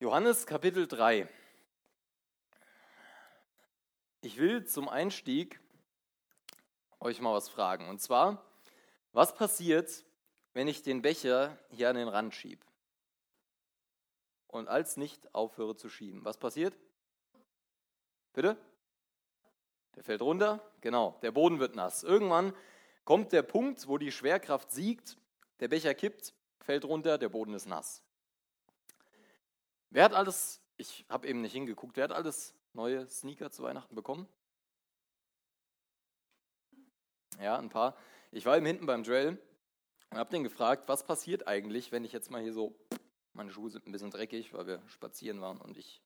Johannes Kapitel 3. Ich will zum Einstieg euch mal was fragen. Und zwar, was passiert, wenn ich den Becher hier an den Rand schiebe? Und als nicht aufhöre zu schieben. Was passiert? Bitte? Der fällt runter? Genau, der Boden wird nass. Irgendwann kommt der Punkt, wo die Schwerkraft siegt, der Becher kippt, fällt runter, der Boden ist nass. Wer hat alles, ich habe eben nicht hingeguckt, wer hat alles neue Sneaker zu Weihnachten bekommen? Ja, ein paar. Ich war eben hinten beim Joel und habe den gefragt, was passiert eigentlich, wenn ich jetzt mal hier so, meine Schuhe sind ein bisschen dreckig, weil wir spazieren waren und ich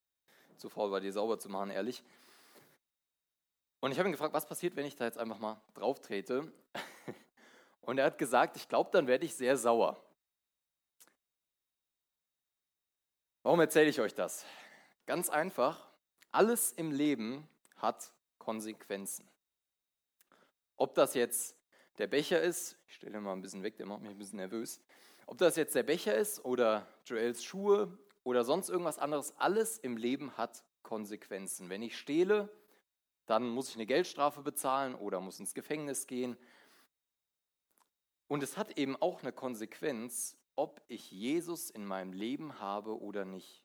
zu faul war, die sauber zu machen, ehrlich. Und ich habe ihn gefragt, was passiert, wenn ich da jetzt einfach mal drauf trete? Und er hat gesagt, ich glaube, dann werde ich sehr sauer. Warum erzähle ich euch das? Ganz einfach, alles im Leben hat Konsequenzen. Ob das jetzt der Becher ist, ich stelle mal ein bisschen weg, der macht mich ein bisschen nervös. Ob das jetzt der Becher ist oder Joels Schuhe oder sonst irgendwas anderes, alles im Leben hat Konsequenzen. Wenn ich stehle, dann muss ich eine Geldstrafe bezahlen oder muss ins Gefängnis gehen. Und es hat eben auch eine Konsequenz, ob ich Jesus in meinem Leben habe oder nicht.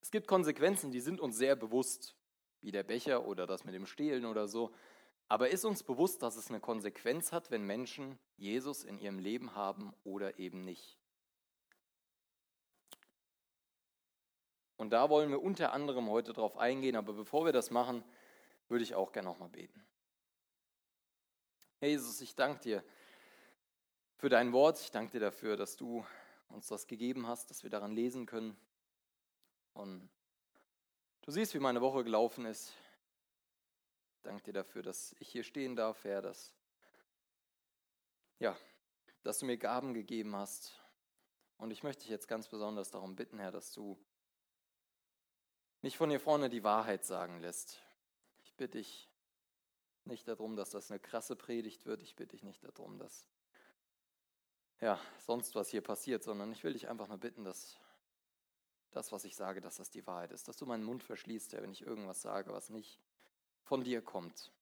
Es gibt Konsequenzen, die sind uns sehr bewusst, wie der Becher oder das mit dem Stehlen oder so. Aber ist uns bewusst, dass es eine Konsequenz hat, wenn Menschen Jesus in ihrem Leben haben oder eben nicht? Und da wollen wir unter anderem heute drauf eingehen, aber bevor wir das machen, würde ich auch gerne nochmal beten. Herr Jesus, ich danke dir, für dein Wort. Ich danke dir dafür, dass du uns das gegeben hast, dass wir daran lesen können. Und du siehst, wie meine Woche gelaufen ist. Ich danke dir dafür, dass ich hier stehen darf, Herr, dass, ja, dass du mir Gaben gegeben hast. Und ich möchte dich jetzt ganz besonders darum bitten, Herr, dass du nicht von hier vorne die Wahrheit sagen lässt. Ich bitte dich nicht darum, dass das eine krasse Predigt wird. Ich bitte dich nicht darum, dass ja, sonst was hier passiert, sondern ich will dich einfach nur bitten, dass das, was ich sage, dass das die Wahrheit ist, dass du meinen Mund verschließt, wenn ich irgendwas sage, was nicht von dir kommt.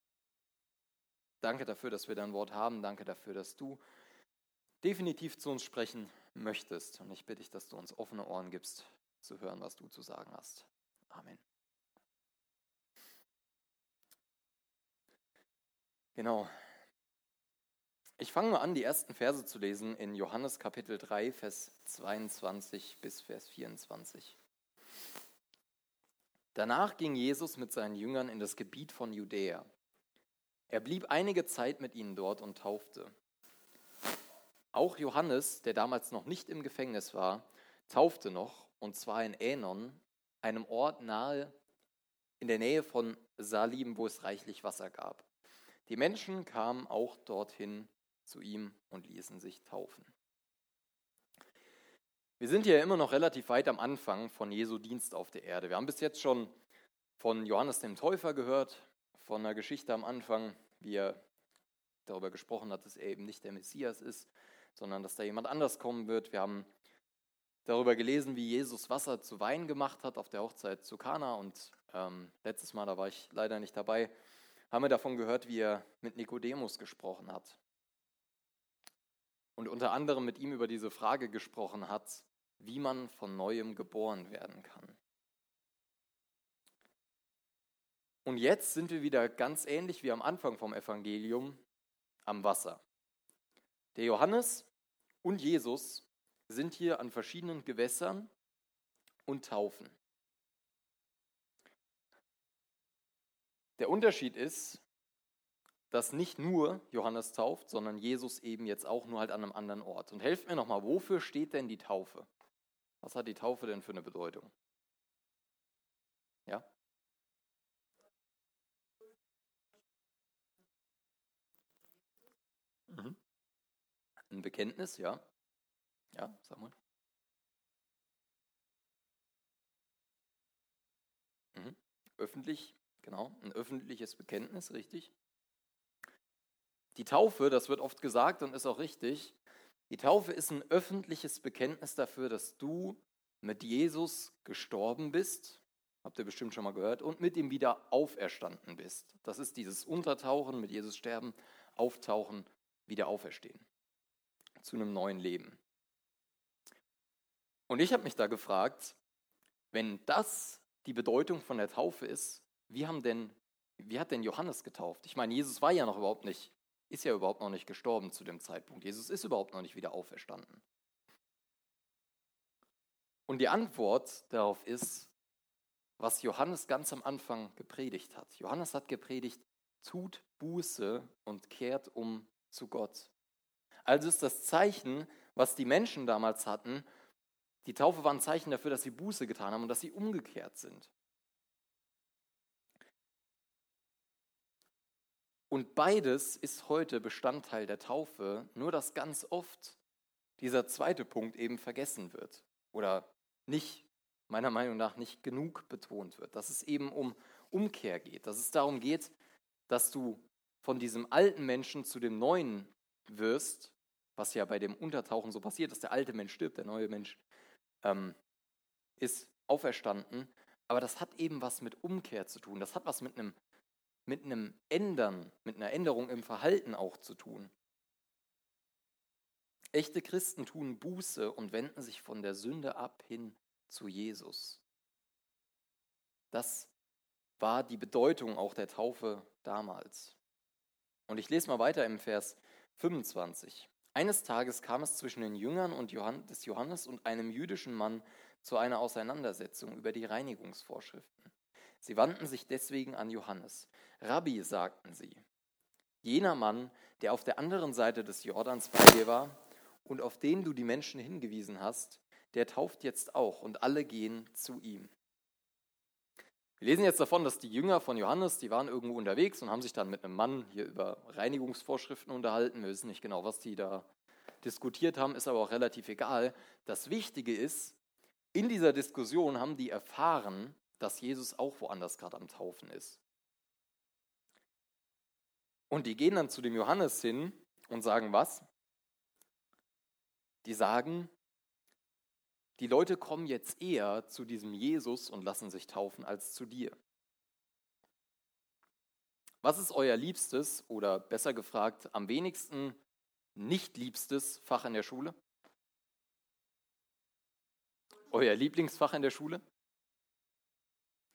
Danke dafür, dass wir dein Wort haben. Danke dafür, dass du definitiv zu uns sprechen möchtest. Und ich bitte dich, dass du uns offene Ohren gibst, zu hören, was du zu sagen hast. Amen. Genau, ich fange mal an, die ersten Verse zu lesen in Johannes Kapitel 3, Vers 22 bis Vers 24. Danach ging Jesus mit seinen Jüngern in das Gebiet von Judäa. Er blieb einige Zeit mit ihnen dort und taufte. Auch Johannes, der damals noch nicht im Gefängnis war, taufte noch, und zwar in Änon, einem Ort nahe in der Nähe von Salim, wo es reichlich Wasser gab. Die Menschen kamen auch dorthin zu ihm und ließen sich taufen. Wir sind hier immer noch relativ weit am Anfang von Jesu Dienst auf der Erde. Wir haben bis jetzt schon von Johannes dem Täufer gehört, von einer Geschichte am Anfang, wie er darüber gesprochen hat, dass er eben nicht der Messias ist, sondern dass da jemand anders kommen wird. Wir haben darüber gelesen, wie Jesus Wasser zu Wein gemacht hat auf der Hochzeit zu Kana. Und ähm, letztes Mal, da war ich leider nicht dabei, haben wir davon gehört, wie er mit Nikodemus gesprochen hat und unter anderem mit ihm über diese Frage gesprochen hat, wie man von neuem geboren werden kann. Und jetzt sind wir wieder ganz ähnlich wie am Anfang vom Evangelium am Wasser. Der Johannes und Jesus sind hier an verschiedenen Gewässern und taufen. Der Unterschied ist, dass nicht nur Johannes tauft, sondern Jesus eben jetzt auch nur halt an einem anderen Ort. Und helft mir nochmal, wofür steht denn die Taufe? Was hat die Taufe denn für eine Bedeutung? Ja? Mhm. Ein Bekenntnis, ja. Ja, sag mal. Mhm. Öffentlich, genau, ein öffentliches Bekenntnis, richtig. Die Taufe, das wird oft gesagt und ist auch richtig, Die Taufe ist ein öffentliches Bekenntnis dafür, dass du mit Jesus gestorben bist, habt ihr bestimmt schon mal gehört, und mit ihm wieder auferstanden bist. Das ist dieses Untertauchen, mit Jesus sterben, auftauchen, wieder auferstehen. Zu einem neuen Leben. Und ich habe mich da gefragt, wenn das die Bedeutung von der Taufe ist, wie, haben denn, wie hat denn Johannes getauft? Ich meine, Jesus war ja noch überhaupt nicht ist ja überhaupt noch nicht gestorben zu dem Zeitpunkt. Jesus ist überhaupt noch nicht wieder auferstanden. Und die Antwort darauf ist, was Johannes ganz am Anfang gepredigt hat. Johannes hat gepredigt, tut Buße und kehrt um zu Gott. Also ist das Zeichen, was die Menschen damals hatten, die Taufe war ein Zeichen dafür, dass sie Buße getan haben und dass sie umgekehrt sind. Und beides ist heute Bestandteil der Taufe, nur dass ganz oft dieser zweite Punkt eben vergessen wird oder nicht, meiner Meinung nach, nicht genug betont wird, dass es eben um Umkehr geht, dass es darum geht, dass du von diesem alten Menschen zu dem neuen wirst, was ja bei dem Untertauchen so passiert, dass der alte Mensch stirbt, der neue Mensch ähm, ist auferstanden. Aber das hat eben was mit Umkehr zu tun. Das hat was mit einem mit einem Ändern, mit einer Änderung im Verhalten auch zu tun. Echte Christen tun Buße und wenden sich von der Sünde ab hin zu Jesus. Das war die Bedeutung auch der Taufe damals. Und ich lese mal weiter im Vers 25. Eines Tages kam es zwischen den Jüngern und Johann, des Johannes und einem jüdischen Mann zu einer Auseinandersetzung über die Reinigungsvorschriften. Sie wandten sich deswegen an Johannes. Rabbi, sagten sie, jener Mann, der auf der anderen Seite des Jordans bei dir war und auf den du die Menschen hingewiesen hast, der tauft jetzt auch und alle gehen zu ihm. Wir lesen jetzt davon, dass die Jünger von Johannes, die waren irgendwo unterwegs und haben sich dann mit einem Mann hier über Reinigungsvorschriften unterhalten. Wir wissen nicht genau, was die da diskutiert haben, ist aber auch relativ egal. Das Wichtige ist, in dieser Diskussion haben die erfahren, dass Jesus auch woanders gerade am Taufen ist. Und die gehen dann zu dem Johannes hin und sagen was? Die sagen, die Leute kommen jetzt eher zu diesem Jesus und lassen sich taufen als zu dir. Was ist euer liebstes oder besser gefragt am wenigsten nicht liebstes Fach in der Schule? Euer Lieblingsfach in der Schule?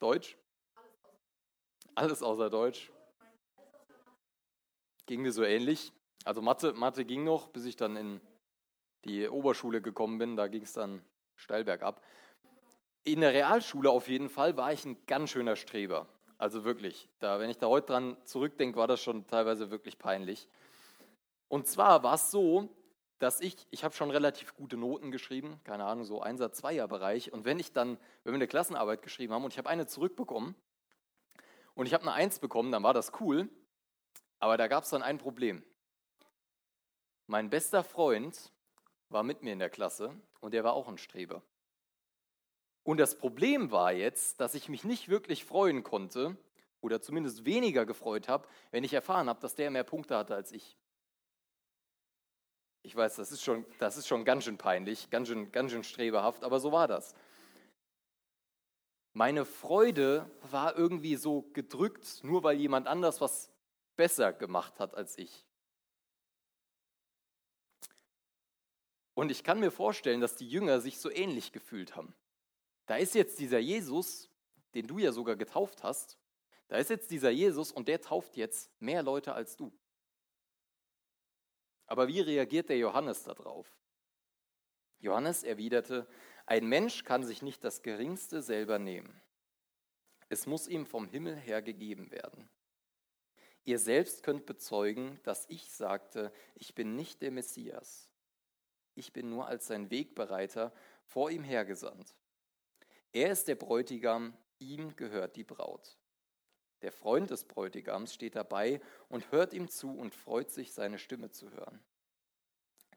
Deutsch? Alles außer Deutsch. Ging mir so ähnlich. Also Mathe, Mathe ging noch, bis ich dann in die Oberschule gekommen bin. Da ging es dann steil bergab. In der Realschule auf jeden Fall war ich ein ganz schöner Streber. Also wirklich, da, wenn ich da heute dran zurückdenke, war das schon teilweise wirklich peinlich. Und zwar war es so, dass ich, ich habe schon relativ gute Noten geschrieben, keine Ahnung, so Einser, Zweier Bereich. Und wenn ich dann, wenn wir eine Klassenarbeit geschrieben haben und ich habe eine zurückbekommen und ich habe eine Eins bekommen, dann war das cool. Aber da gab es dann ein Problem. Mein bester Freund war mit mir in der Klasse und er war auch ein Streber. Und das Problem war jetzt, dass ich mich nicht wirklich freuen konnte oder zumindest weniger gefreut habe, wenn ich erfahren habe, dass der mehr Punkte hatte als ich. Ich weiß, das ist schon, das ist schon ganz schön peinlich, ganz schön, ganz schön streberhaft, aber so war das. Meine Freude war irgendwie so gedrückt, nur weil jemand anders was besser gemacht hat als ich. Und ich kann mir vorstellen, dass die Jünger sich so ähnlich gefühlt haben. Da ist jetzt dieser Jesus, den du ja sogar getauft hast, da ist jetzt dieser Jesus und der tauft jetzt mehr Leute als du. Aber wie reagiert der Johannes darauf? Johannes erwiderte, ein Mensch kann sich nicht das geringste selber nehmen. Es muss ihm vom Himmel her gegeben werden. Ihr selbst könnt bezeugen, dass ich sagte, ich bin nicht der Messias. Ich bin nur als sein Wegbereiter vor ihm hergesandt. Er ist der Bräutigam, ihm gehört die Braut. Der Freund des Bräutigams steht dabei und hört ihm zu und freut sich, seine Stimme zu hören.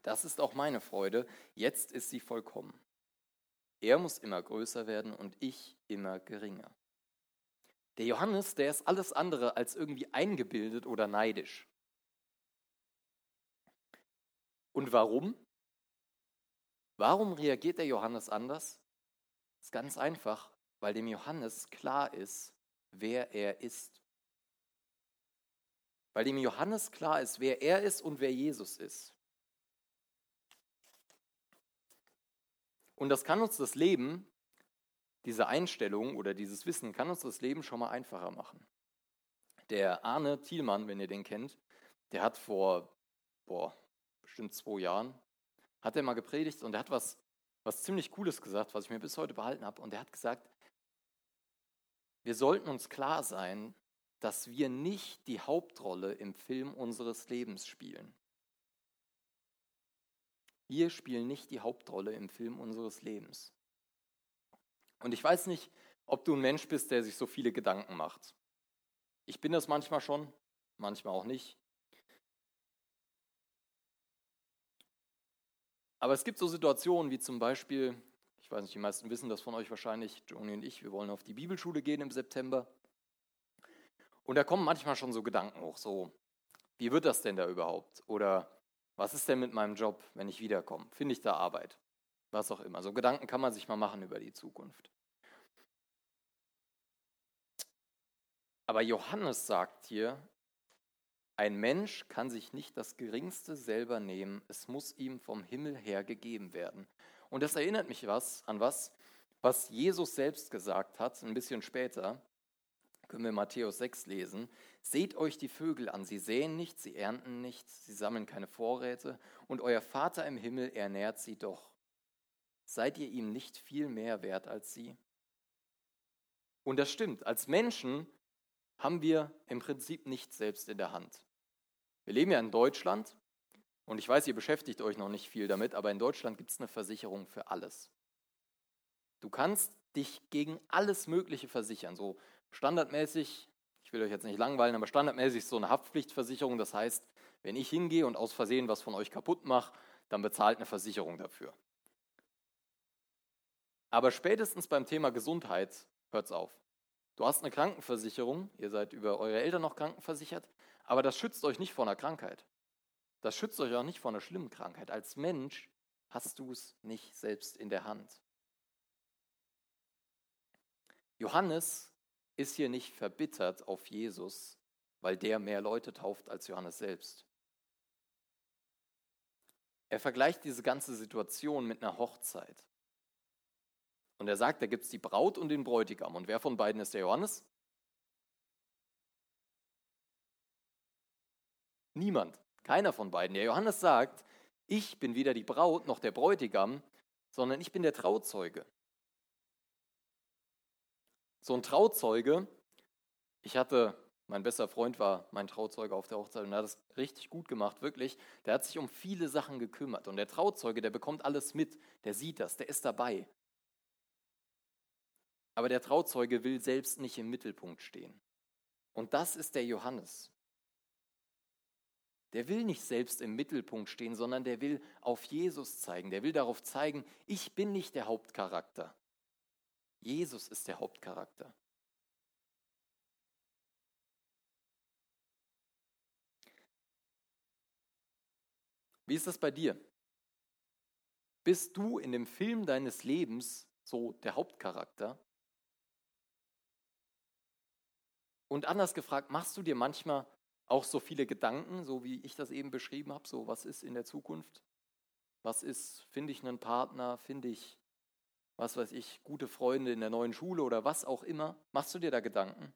Das ist auch meine Freude, jetzt ist sie vollkommen. Er muss immer größer werden und ich immer geringer. Der Johannes, der ist alles andere als irgendwie eingebildet oder neidisch. Und warum? Warum reagiert der Johannes anders? Das ist ganz einfach, weil dem Johannes klar ist, wer er ist. Weil dem Johannes klar ist, wer er ist und wer Jesus ist. Und das kann uns das Leben, diese Einstellung oder dieses Wissen, kann uns das Leben schon mal einfacher machen. Der Arne Thielmann, wenn ihr den kennt, der hat vor, boah, bestimmt zwei Jahren, hat er mal gepredigt und er hat was, was ziemlich Cooles gesagt, was ich mir bis heute behalten habe. Und er hat gesagt, wir sollten uns klar sein, dass wir nicht die Hauptrolle im Film unseres Lebens spielen. Wir spielen nicht die Hauptrolle im Film unseres Lebens. Und ich weiß nicht, ob du ein Mensch bist, der sich so viele Gedanken macht. Ich bin das manchmal schon, manchmal auch nicht. Aber es gibt so Situationen wie zum Beispiel, ich weiß nicht, die meisten wissen das von euch wahrscheinlich, Joni und ich, wir wollen auf die Bibelschule gehen im September. Und da kommen manchmal schon so Gedanken hoch, so, wie wird das denn da überhaupt? Oder was ist denn mit meinem Job, wenn ich wiederkomme? Finde ich da Arbeit? Was auch immer. So Gedanken kann man sich mal machen über die Zukunft. Aber Johannes sagt hier, ein Mensch kann sich nicht das Geringste selber nehmen, es muss ihm vom Himmel her gegeben werden. Und das erinnert mich was an was, was Jesus selbst gesagt hat, ein bisschen später. Können wir Matthäus 6 lesen. Seht euch die Vögel an, sie säen nicht, sie ernten nicht, sie sammeln keine Vorräte, und euer Vater im Himmel ernährt sie doch. Seid ihr ihm nicht viel mehr wert als sie? Und das stimmt, als Menschen haben wir im Prinzip nichts selbst in der Hand. Wir leben ja in Deutschland und ich weiß, ihr beschäftigt euch noch nicht viel damit, aber in Deutschland gibt es eine Versicherung für alles. Du kannst dich gegen alles Mögliche versichern. So standardmäßig, ich will euch jetzt nicht langweilen, aber standardmäßig ist so eine Haftpflichtversicherung. Das heißt, wenn ich hingehe und aus Versehen was von euch kaputt mache, dann bezahlt eine Versicherung dafür. Aber spätestens beim Thema Gesundheit hört es auf. Du hast eine Krankenversicherung, ihr seid über eure Eltern noch krankenversichert, aber das schützt euch nicht vor einer Krankheit. Das schützt euch auch nicht vor einer schlimmen Krankheit. Als Mensch hast du es nicht selbst in der Hand. Johannes ist hier nicht verbittert auf Jesus, weil der mehr Leute tauft als Johannes selbst. Er vergleicht diese ganze Situation mit einer Hochzeit. Und er sagt, da gibt es die Braut und den Bräutigam. Und wer von beiden ist der Johannes? Niemand. Keiner von beiden. Der Johannes sagt, ich bin weder die Braut noch der Bräutigam, sondern ich bin der Trauzeuge. So ein Trauzeuge, ich hatte, mein bester Freund war mein Trauzeuge auf der Hochzeit und er hat es richtig gut gemacht, wirklich. Der hat sich um viele Sachen gekümmert und der Trauzeuge, der bekommt alles mit, der sieht das, der ist dabei. Aber der Trauzeuge will selbst nicht im Mittelpunkt stehen. Und das ist der Johannes. Der will nicht selbst im Mittelpunkt stehen, sondern der will auf Jesus zeigen. Der will darauf zeigen, ich bin nicht der Hauptcharakter. Jesus ist der Hauptcharakter. Wie ist das bei dir? Bist du in dem Film deines Lebens so der Hauptcharakter Und anders gefragt, machst du dir manchmal auch so viele Gedanken, so wie ich das eben beschrieben habe, so was ist in der Zukunft? Was ist, finde ich einen Partner, finde ich, was weiß ich, gute Freunde in der neuen Schule oder was auch immer? Machst du dir da Gedanken?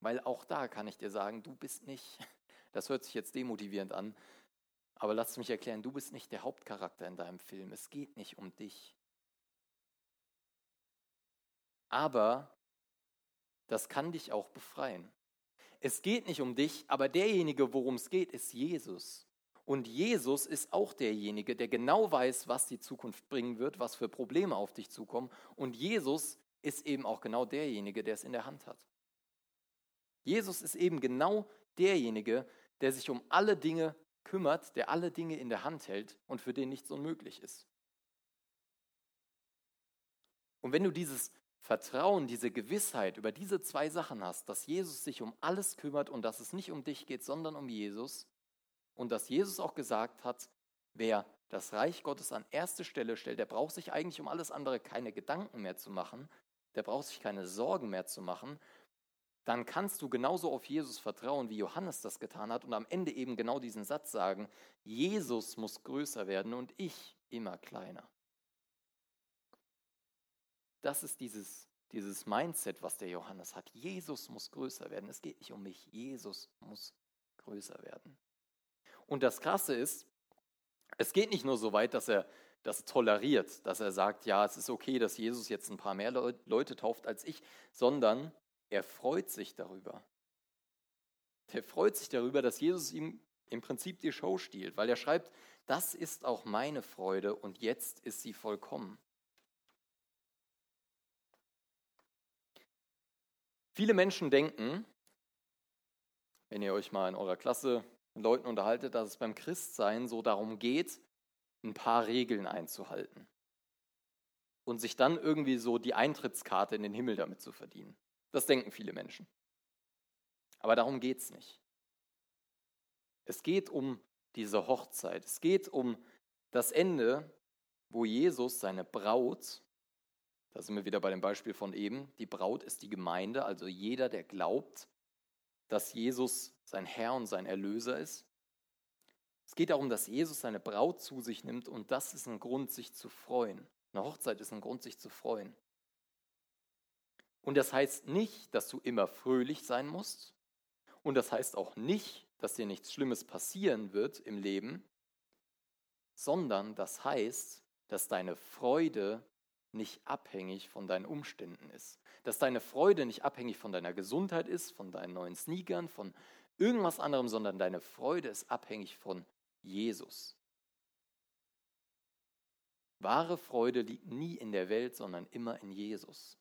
Weil auch da kann ich dir sagen, du bist nicht, das hört sich jetzt demotivierend an, aber lass mich erklären, du bist nicht der Hauptcharakter in deinem Film. Es geht nicht um dich. Aber das kann dich auch befreien. Es geht nicht um dich, aber derjenige, worum es geht, ist Jesus. Und Jesus ist auch derjenige, der genau weiß, was die Zukunft bringen wird, was für Probleme auf dich zukommen. Und Jesus ist eben auch genau derjenige, der es in der Hand hat. Jesus ist eben genau derjenige, der sich um alle Dinge kümmert, der alle Dinge in der Hand hält und für den nichts unmöglich ist. Und wenn du dieses Vertrauen, diese Gewissheit über diese zwei Sachen hast, dass Jesus sich um alles kümmert und dass es nicht um dich geht, sondern um Jesus und dass Jesus auch gesagt hat, Wer das Reich Gottes an erste Stelle stellt, der braucht sich eigentlich um alles andere keine Gedanken mehr zu machen, der braucht sich keine Sorgen mehr zu machen, dann kannst du genauso auf Jesus vertrauen, wie Johannes das getan hat und am Ende eben genau diesen Satz sagen, Jesus muss größer werden und ich immer kleiner. Das ist dieses, dieses Mindset, was der Johannes hat. Jesus muss größer werden. Es geht nicht um mich, Jesus muss größer werden. Und das Krasse ist, es geht nicht nur so weit, dass er das toleriert, dass er sagt, ja, es ist okay, dass Jesus jetzt ein paar mehr Leute tauft als ich, sondern er freut sich darüber. Er freut sich darüber, dass Jesus ihm im Prinzip die Show stiehlt, weil er schreibt, das ist auch meine Freude und jetzt ist sie vollkommen. Viele Menschen denken, wenn ihr euch mal in eurer Klasse mit Leuten unterhaltet, dass es beim Christsein so darum geht, ein paar Regeln einzuhalten und sich dann irgendwie so die Eintrittskarte in den Himmel damit zu verdienen. Das denken viele Menschen. Aber darum geht es nicht. Es geht um diese Hochzeit. Es geht um das Ende, wo Jesus seine Braut, da sind wir wieder bei dem Beispiel von eben, die Braut ist die Gemeinde, also jeder, der glaubt, dass Jesus sein Herr und sein Erlöser ist. Es geht darum, dass Jesus seine Braut zu sich nimmt und das ist ein Grund, sich zu freuen. Eine Hochzeit ist ein Grund, sich zu freuen. Und das heißt nicht, dass du immer fröhlich sein musst. Und das heißt auch nicht, dass dir nichts Schlimmes passieren wird im Leben, sondern das heißt, dass deine Freude nicht abhängig von deinen Umständen ist. Dass deine Freude nicht abhängig von deiner Gesundheit ist, von deinen neuen Sneakern, von irgendwas anderem, sondern deine Freude ist abhängig von Jesus. Wahre Freude liegt nie in der Welt, sondern immer in Jesus.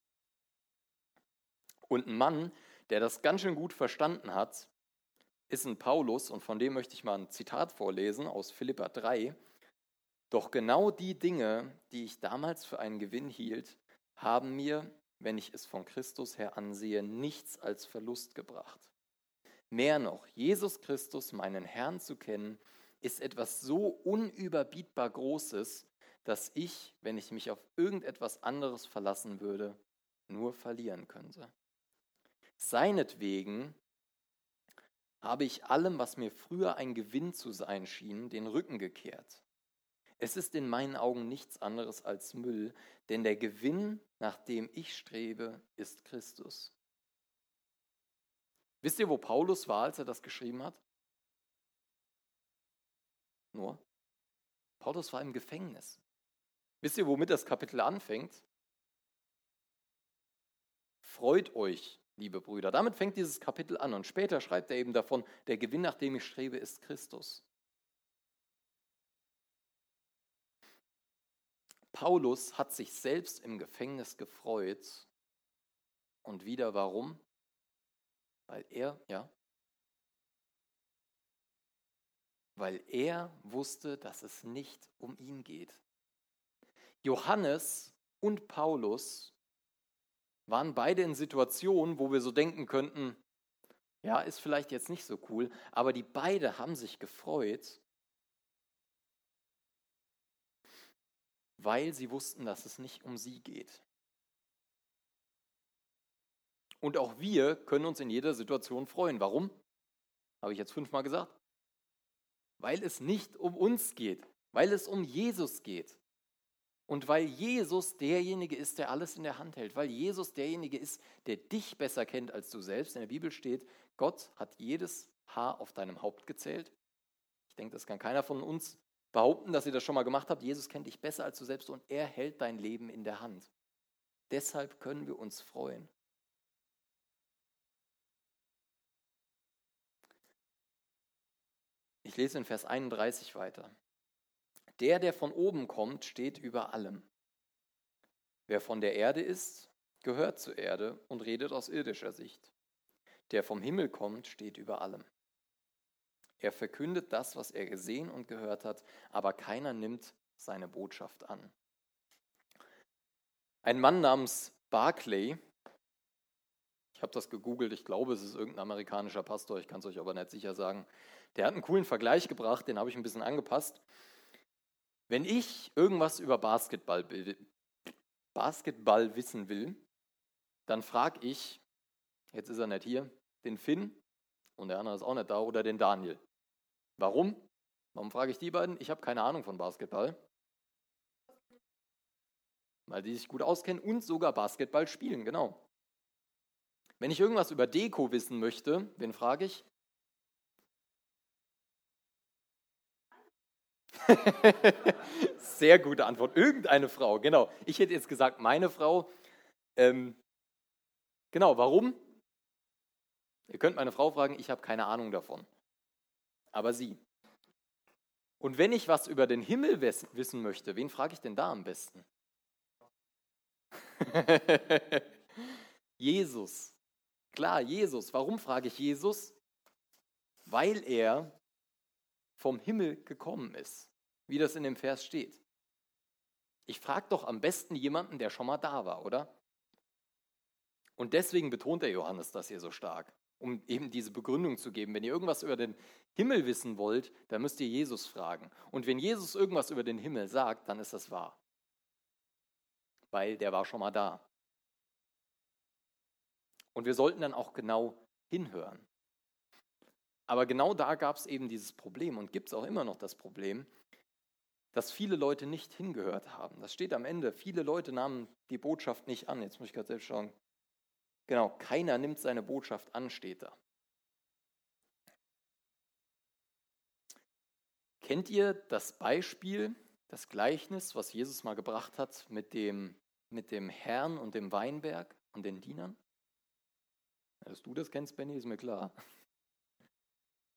Und ein Mann, der das ganz schön gut verstanden hat, ist ein Paulus und von dem möchte ich mal ein Zitat vorlesen aus Philippa 3. Doch genau die Dinge, die ich damals für einen Gewinn hielt, haben mir, wenn ich es von Christus her ansehe, nichts als Verlust gebracht. Mehr noch, Jesus Christus, meinen Herrn zu kennen, ist etwas so unüberbietbar Großes, dass ich, wenn ich mich auf irgendetwas anderes verlassen würde, nur verlieren könnte. Seinetwegen habe ich allem, was mir früher ein Gewinn zu sein schien, den Rücken gekehrt. Es ist in meinen Augen nichts anderes als Müll, denn der Gewinn, nach dem ich strebe, ist Christus. Wisst ihr, wo Paulus war, als er das geschrieben hat? Nur, Paulus war im Gefängnis. Wisst ihr, womit das Kapitel anfängt? Freut euch, liebe Brüder. Damit fängt dieses Kapitel an und später schreibt er eben davon, der Gewinn, nach dem ich strebe, ist Christus. Paulus hat sich selbst im Gefängnis gefreut. Und wieder warum? Weil er, ja, weil er wusste, dass es nicht um ihn geht. Johannes und Paulus waren beide in Situationen, wo wir so denken könnten, ja, ist vielleicht jetzt nicht so cool, aber die beide haben sich gefreut, weil sie wussten, dass es nicht um sie geht. Und auch wir können uns in jeder Situation freuen. Warum? Habe ich jetzt fünfmal gesagt? Weil es nicht um uns geht, weil es um Jesus geht. Und weil Jesus derjenige ist, der alles in der Hand hält, weil Jesus derjenige ist, der dich besser kennt als du selbst. In der Bibel steht, Gott hat jedes Haar auf deinem Haupt gezählt. Ich denke, das kann keiner von uns behaupten, dass ihr das schon mal gemacht habt. Jesus kennt dich besser als du selbst und er hält dein Leben in der Hand. Deshalb können wir uns freuen. Ich lese in Vers 31 weiter. Der, der von oben kommt, steht über allem. Wer von der Erde ist, gehört zur Erde und redet aus irdischer Sicht. Der vom Himmel kommt, steht über allem. Er verkündet das, was er gesehen und gehört hat, aber keiner nimmt seine Botschaft an. Ein Mann namens Barclay, ich habe das gegoogelt, ich glaube, es ist irgendein amerikanischer Pastor, ich kann es euch aber nicht sicher sagen, der hat einen coolen Vergleich gebracht, den habe ich ein bisschen angepasst. Wenn ich irgendwas über Basketball, Basketball wissen will, dann frage ich, jetzt ist er nicht hier, den Finn und der andere ist auch nicht da oder den Daniel. Warum? Warum frage ich die beiden? Ich habe keine Ahnung von Basketball. Weil die sich gut auskennen und sogar Basketball spielen, genau. Wenn ich irgendwas über Deko wissen möchte, wen frage ich? Sehr gute Antwort. Irgendeine Frau, genau. Ich hätte jetzt gesagt, meine Frau. Ähm, genau, warum? Ihr könnt meine Frau fragen, ich habe keine Ahnung davon. Aber sie. Und wenn ich was über den Himmel wissen möchte, wen frage ich denn da am besten? Jesus. Klar, Jesus. Warum frage ich Jesus? Weil er vom Himmel gekommen ist, wie das in dem Vers steht. Ich frage doch am besten jemanden, der schon mal da war, oder? Und deswegen betont der Johannes das hier so stark, um eben diese Begründung zu geben. Wenn ihr irgendwas über den Himmel wissen wollt, dann müsst ihr Jesus fragen. Und wenn Jesus irgendwas über den Himmel sagt, dann ist das wahr. Weil der war schon mal da. Und wir sollten dann auch genau hinhören. Aber genau da gab es eben dieses Problem und gibt es auch immer noch das Problem, dass viele Leute nicht hingehört haben. Das steht am Ende. Viele Leute nahmen die Botschaft nicht an. Jetzt muss ich gerade selbst schauen. Genau, keiner nimmt seine Botschaft an, steht da. Kennt ihr das Beispiel, das Gleichnis, was Jesus mal gebracht hat mit dem, mit dem Herrn und dem Weinberg und den Dienern? Dass du das kennst, Benny, ist mir klar.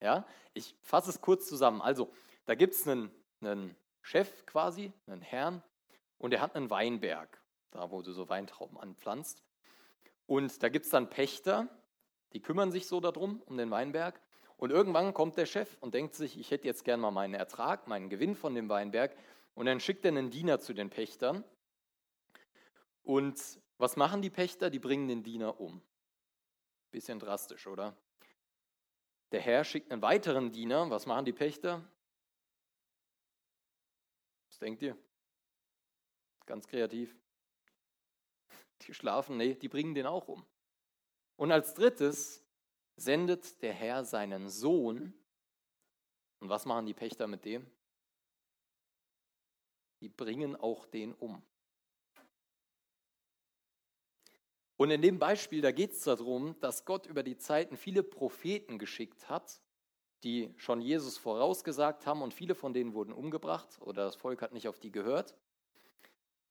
Ja, ich fasse es kurz zusammen. Also, da gibt es einen, einen Chef quasi, einen Herrn, und er hat einen Weinberg, da wo du so Weintrauben anpflanzt. Und da gibt es dann Pächter, die kümmern sich so darum, um den Weinberg. Und irgendwann kommt der Chef und denkt sich, ich hätte jetzt gern mal meinen Ertrag, meinen Gewinn von dem Weinberg. Und dann schickt er einen Diener zu den Pächtern. Und was machen die Pächter? Die bringen den Diener um. Bisschen drastisch, oder? Der Herr schickt einen weiteren Diener. Was machen die Pächter? Was denkt ihr? Ganz kreativ. Die schlafen, nee, die bringen den auch um. Und als drittes sendet der Herr seinen Sohn. Und was machen die Pächter mit dem? Die bringen auch den um. Und in dem Beispiel, da geht es darum, dass Gott über die Zeiten viele Propheten geschickt hat, die schon Jesus vorausgesagt haben und viele von denen wurden umgebracht oder das Volk hat nicht auf die gehört.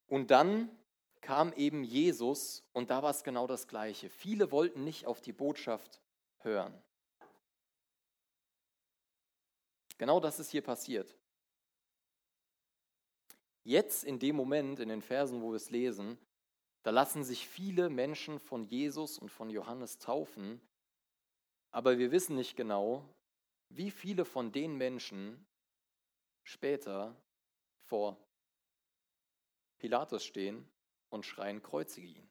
Und dann kam eben Jesus und da war es genau das Gleiche. Viele wollten nicht auf die Botschaft hören. Genau das ist hier passiert. Jetzt in dem Moment, in den Versen, wo wir es lesen, da lassen sich viele Menschen von Jesus und von Johannes taufen, aber wir wissen nicht genau, wie viele von den Menschen später vor Pilatus stehen und schreien, kreuzige ihn.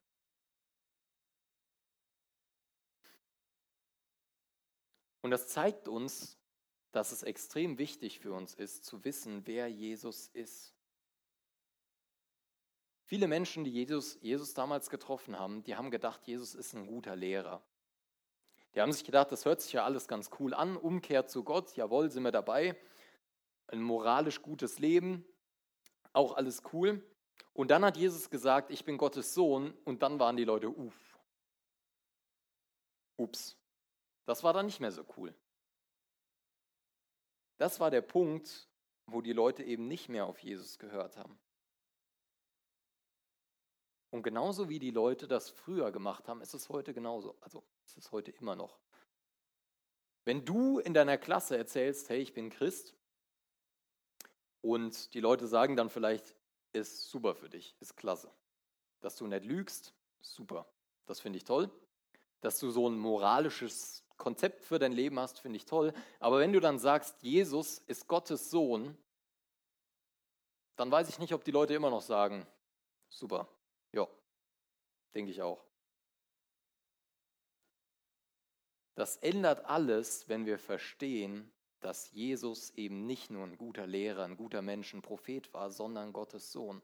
Und das zeigt uns, dass es extrem wichtig für uns ist, zu wissen, wer Jesus ist. Viele Menschen, die Jesus, Jesus damals getroffen haben, die haben gedacht, Jesus ist ein guter Lehrer. Die haben sich gedacht, das hört sich ja alles ganz cool an, Umkehr zu Gott, jawohl, sind wir dabei, ein moralisch gutes Leben, auch alles cool. Und dann hat Jesus gesagt, ich bin Gottes Sohn, und dann waren die Leute, uff, ups, das war dann nicht mehr so cool. Das war der Punkt, wo die Leute eben nicht mehr auf Jesus gehört haben. Und genauso wie die Leute das früher gemacht haben, ist es heute genauso. Also ist es heute immer noch. Wenn du in deiner Klasse erzählst, hey, ich bin Christ, und die Leute sagen dann vielleicht, ist super für dich, ist klasse. Dass du nicht lügst, super. Das finde ich toll. Dass du so ein moralisches Konzept für dein Leben hast, finde ich toll. Aber wenn du dann sagst, Jesus ist Gottes Sohn, dann weiß ich nicht, ob die Leute immer noch sagen, super, ja, denke ich auch. Das ändert alles, wenn wir verstehen, dass Jesus eben nicht nur ein guter Lehrer, ein guter Mensch, ein Prophet war, sondern Gottes Sohn.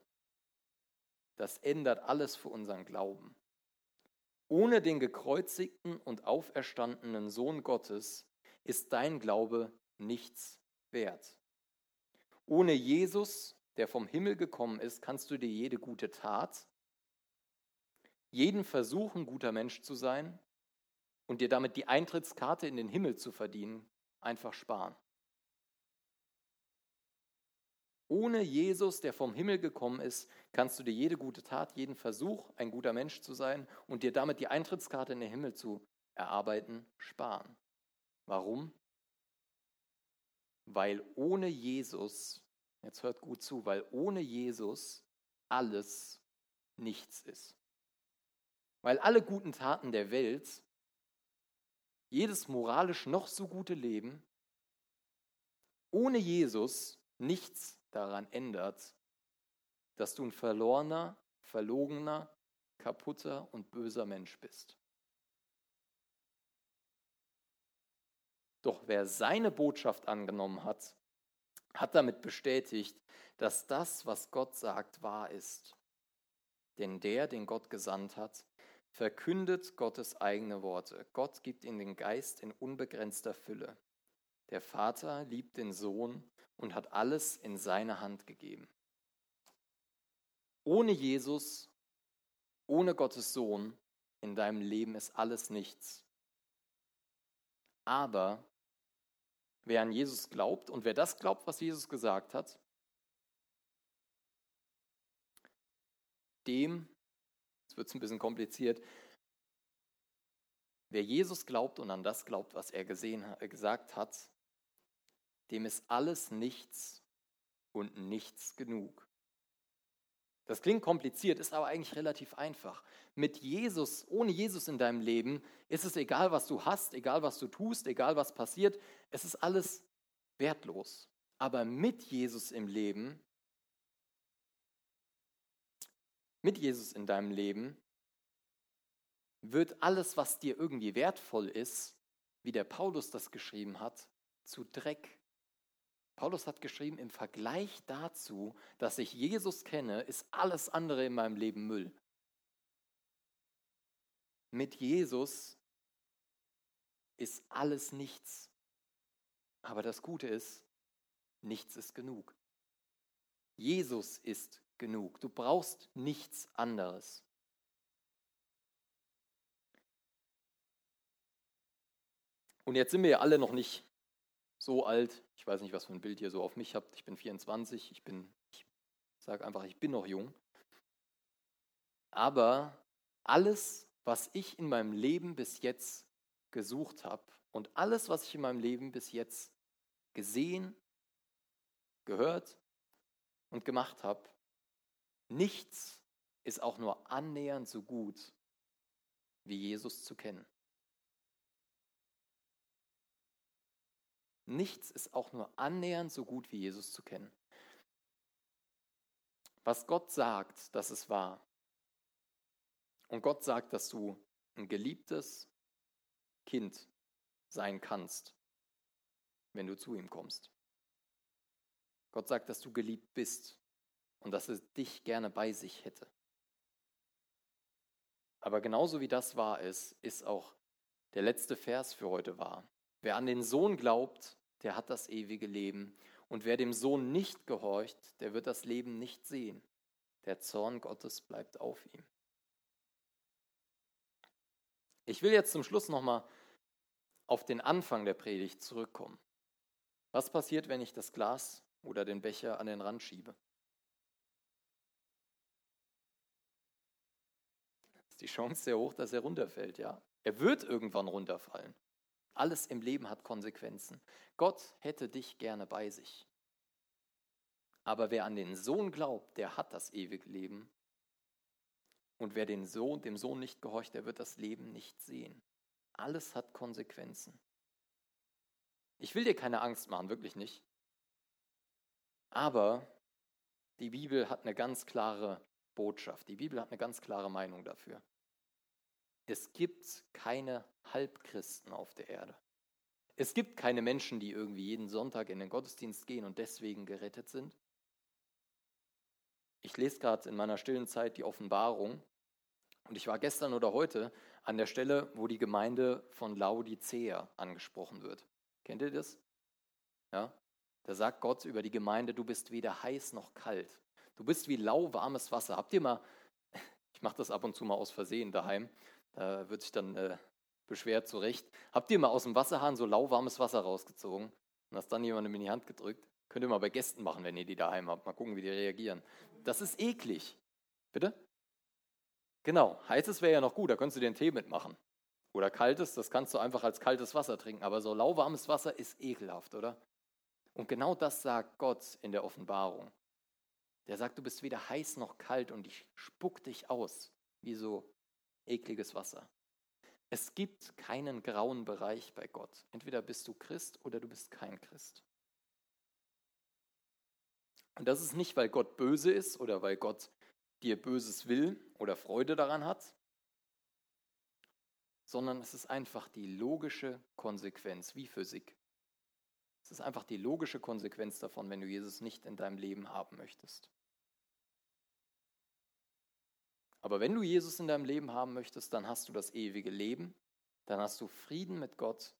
Das ändert alles für unseren Glauben. Ohne den gekreuzigten und auferstandenen Sohn Gottes ist dein Glaube nichts wert. Ohne Jesus, der vom Himmel gekommen ist, kannst du dir jede gute Tat, jeden Versuch, ein guter Mensch zu sein und dir damit die Eintrittskarte in den Himmel zu verdienen, einfach sparen. Ohne Jesus, der vom Himmel gekommen ist, kannst du dir jede gute Tat, jeden Versuch, ein guter Mensch zu sein und dir damit die Eintrittskarte in den Himmel zu erarbeiten, sparen. Warum? Weil ohne Jesus, jetzt hört gut zu, weil ohne Jesus alles nichts ist. Weil alle guten Taten der Welt, jedes moralisch noch so gute Leben, ohne Jesus nichts daran ändert, dass du ein verlorener, verlogener, kaputter und böser Mensch bist. Doch wer seine Botschaft angenommen hat, hat damit bestätigt, dass das, was Gott sagt, wahr ist. Denn der, den Gott gesandt hat, verkündet Gottes eigene Worte. Gott gibt ihm den Geist in unbegrenzter Fülle. Der Vater liebt den Sohn und hat alles in seine Hand gegeben. Ohne Jesus, ohne Gottes Sohn in deinem Leben ist alles nichts. Aber wer an Jesus glaubt und wer das glaubt, was Jesus gesagt hat, dem, jetzt wird es ein bisschen kompliziert, wer Jesus glaubt und an das glaubt, was er gesehen, gesagt hat, dem ist alles nichts und nichts genug. Das klingt kompliziert, ist aber eigentlich relativ einfach. Mit Jesus, ohne Jesus in deinem Leben, ist es egal, was du hast, egal, was du tust, egal, was passiert, es ist alles wertlos. Aber mit Jesus im Leben, mit Jesus in deinem Leben, wird alles, was dir irgendwie wertvoll ist, wie der Paulus das geschrieben hat, zu Dreck Paulus hat geschrieben, im Vergleich dazu, dass ich Jesus kenne, ist alles andere in meinem Leben Müll. Mit Jesus ist alles nichts. Aber das Gute ist, nichts ist genug. Jesus ist genug. Du brauchst nichts anderes. Und jetzt sind wir ja alle noch nicht so alt. Ich weiß nicht, was für ein Bild ihr so auf mich habt. Ich bin 24, ich bin, ich sage einfach, ich bin noch jung. Aber alles, was ich in meinem Leben bis jetzt gesucht habe und alles, was ich in meinem Leben bis jetzt gesehen, gehört und gemacht habe, nichts ist auch nur annähernd so gut, wie Jesus zu kennen. Nichts ist auch nur annähernd so gut wie Jesus zu kennen. Was Gott sagt, das ist wahr. Und Gott sagt, dass du ein geliebtes Kind sein kannst, wenn du zu ihm kommst. Gott sagt, dass du geliebt bist und dass er dich gerne bei sich hätte. Aber genauso wie das wahr ist, ist auch der letzte Vers für heute wahr. Wer an den Sohn glaubt, der hat das ewige Leben. Und wer dem Sohn nicht gehorcht, der wird das Leben nicht sehen. Der Zorn Gottes bleibt auf ihm. Ich will jetzt zum Schluss nochmal auf den Anfang der Predigt zurückkommen. Was passiert, wenn ich das Glas oder den Becher an den Rand schiebe? Die Chance sehr hoch, dass er runterfällt, ja? Er wird irgendwann runterfallen. Alles im Leben hat Konsequenzen. Gott hätte dich gerne bei sich. Aber wer an den Sohn glaubt, der hat das ewige Leben. Und wer den Sohn, dem Sohn nicht gehorcht, der wird das Leben nicht sehen. Alles hat Konsequenzen. Ich will dir keine Angst machen, wirklich nicht. Aber die Bibel hat eine ganz klare Botschaft. Die Bibel hat eine ganz klare Meinung dafür. Es gibt keine Halbchristen auf der Erde. Es gibt keine Menschen, die irgendwie jeden Sonntag in den Gottesdienst gehen und deswegen gerettet sind. Ich lese gerade in meiner stillen Zeit die Offenbarung und ich war gestern oder heute an der Stelle, wo die Gemeinde von Laodicea angesprochen wird. Kennt ihr das? Ja? Da sagt Gott über die Gemeinde, du bist weder heiß noch kalt. Du bist wie lauwarmes Wasser. Habt ihr mal, ich mache das ab und zu mal aus Versehen daheim, da wird sich dann äh, beschwert zurecht. Habt ihr mal aus dem Wasserhahn so lauwarmes Wasser rausgezogen und das dann jemandem in die Hand gedrückt? Könnt ihr mal bei Gästen machen, wenn ihr die daheim habt. Mal gucken, wie die reagieren. Das ist eklig. Bitte? Genau, heißes wäre ja noch gut, da könntest du den Tee mitmachen. Oder kaltes, das kannst du einfach als kaltes Wasser trinken. Aber so lauwarmes Wasser ist ekelhaft, oder? Und genau das sagt Gott in der Offenbarung. Der sagt, du bist weder heiß noch kalt und ich spuck dich aus wie so ekliges Wasser. Es gibt keinen grauen Bereich bei Gott. Entweder bist du Christ oder du bist kein Christ. Und das ist nicht, weil Gott böse ist oder weil Gott dir Böses will oder Freude daran hat, sondern es ist einfach die logische Konsequenz, wie Physik. Es ist einfach die logische Konsequenz davon, wenn du Jesus nicht in deinem Leben haben möchtest. Aber wenn du Jesus in deinem Leben haben möchtest, dann hast du das ewige Leben, dann hast du Frieden mit Gott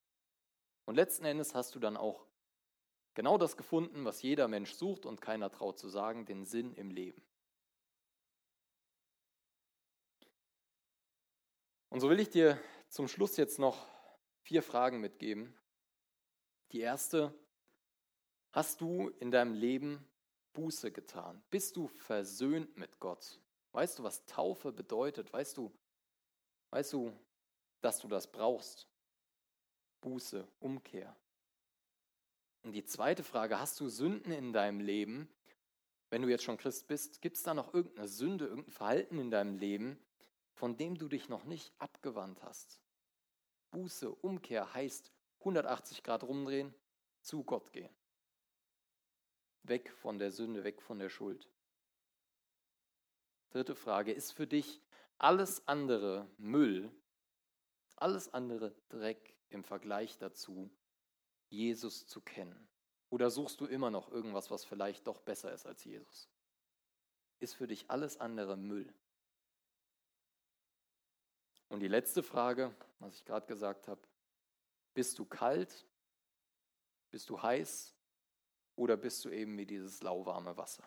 und letzten Endes hast du dann auch genau das gefunden, was jeder Mensch sucht und keiner traut zu sagen, den Sinn im Leben. Und so will ich dir zum Schluss jetzt noch vier Fragen mitgeben. Die erste, hast du in deinem Leben Buße getan? Bist du versöhnt mit Gott? Weißt du, was Taufe bedeutet? Weißt du, weißt du, dass du das brauchst? Buße, Umkehr. Und die zweite Frage, hast du Sünden in deinem Leben? Wenn du jetzt schon Christ bist, gibt es da noch irgendeine Sünde, irgendein Verhalten in deinem Leben, von dem du dich noch nicht abgewandt hast? Buße, Umkehr heißt 180 Grad rumdrehen, zu Gott gehen. Weg von der Sünde, weg von der Schuld. Dritte Frage, ist für dich alles andere Müll, alles andere Dreck im Vergleich dazu, Jesus zu kennen? Oder suchst du immer noch irgendwas, was vielleicht doch besser ist als Jesus? Ist für dich alles andere Müll? Und die letzte Frage, was ich gerade gesagt habe, bist du kalt? Bist du heiß? Oder bist du eben wie dieses lauwarme Wasser?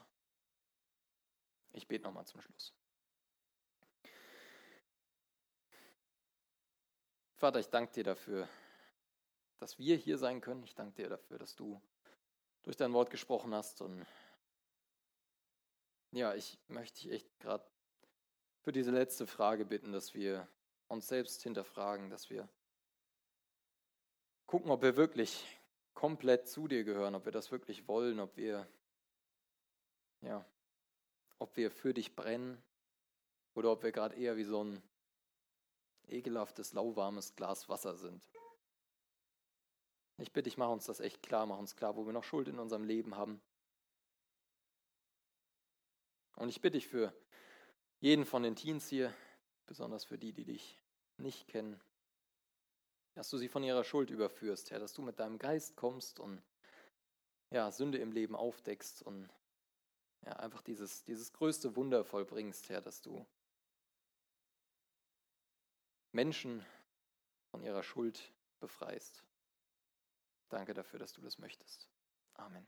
Ich bete nochmal zum Schluss. Vater, ich danke dir dafür, dass wir hier sein können. Ich danke dir dafür, dass du durch dein Wort gesprochen hast. Und ja, ich möchte dich echt gerade für diese letzte Frage bitten, dass wir uns selbst hinterfragen, dass wir gucken, ob wir wirklich komplett zu dir gehören, ob wir das wirklich wollen, ob wir ja, ob wir für dich brennen oder ob wir gerade eher wie so ein ekelhaftes, lauwarmes Glas Wasser sind. Ich bitte dich, mach uns das echt klar, mach uns klar, wo wir noch Schuld in unserem Leben haben. Und ich bitte dich für jeden von den Teens hier, besonders für die, die dich nicht kennen, dass du sie von ihrer Schuld überführst, Herr, dass du mit deinem Geist kommst und ja, Sünde im Leben aufdeckst und ja, einfach dieses, dieses größte Wunder vollbringst, Herr, dass du Menschen von ihrer Schuld befreist. Danke dafür, dass du das möchtest. Amen.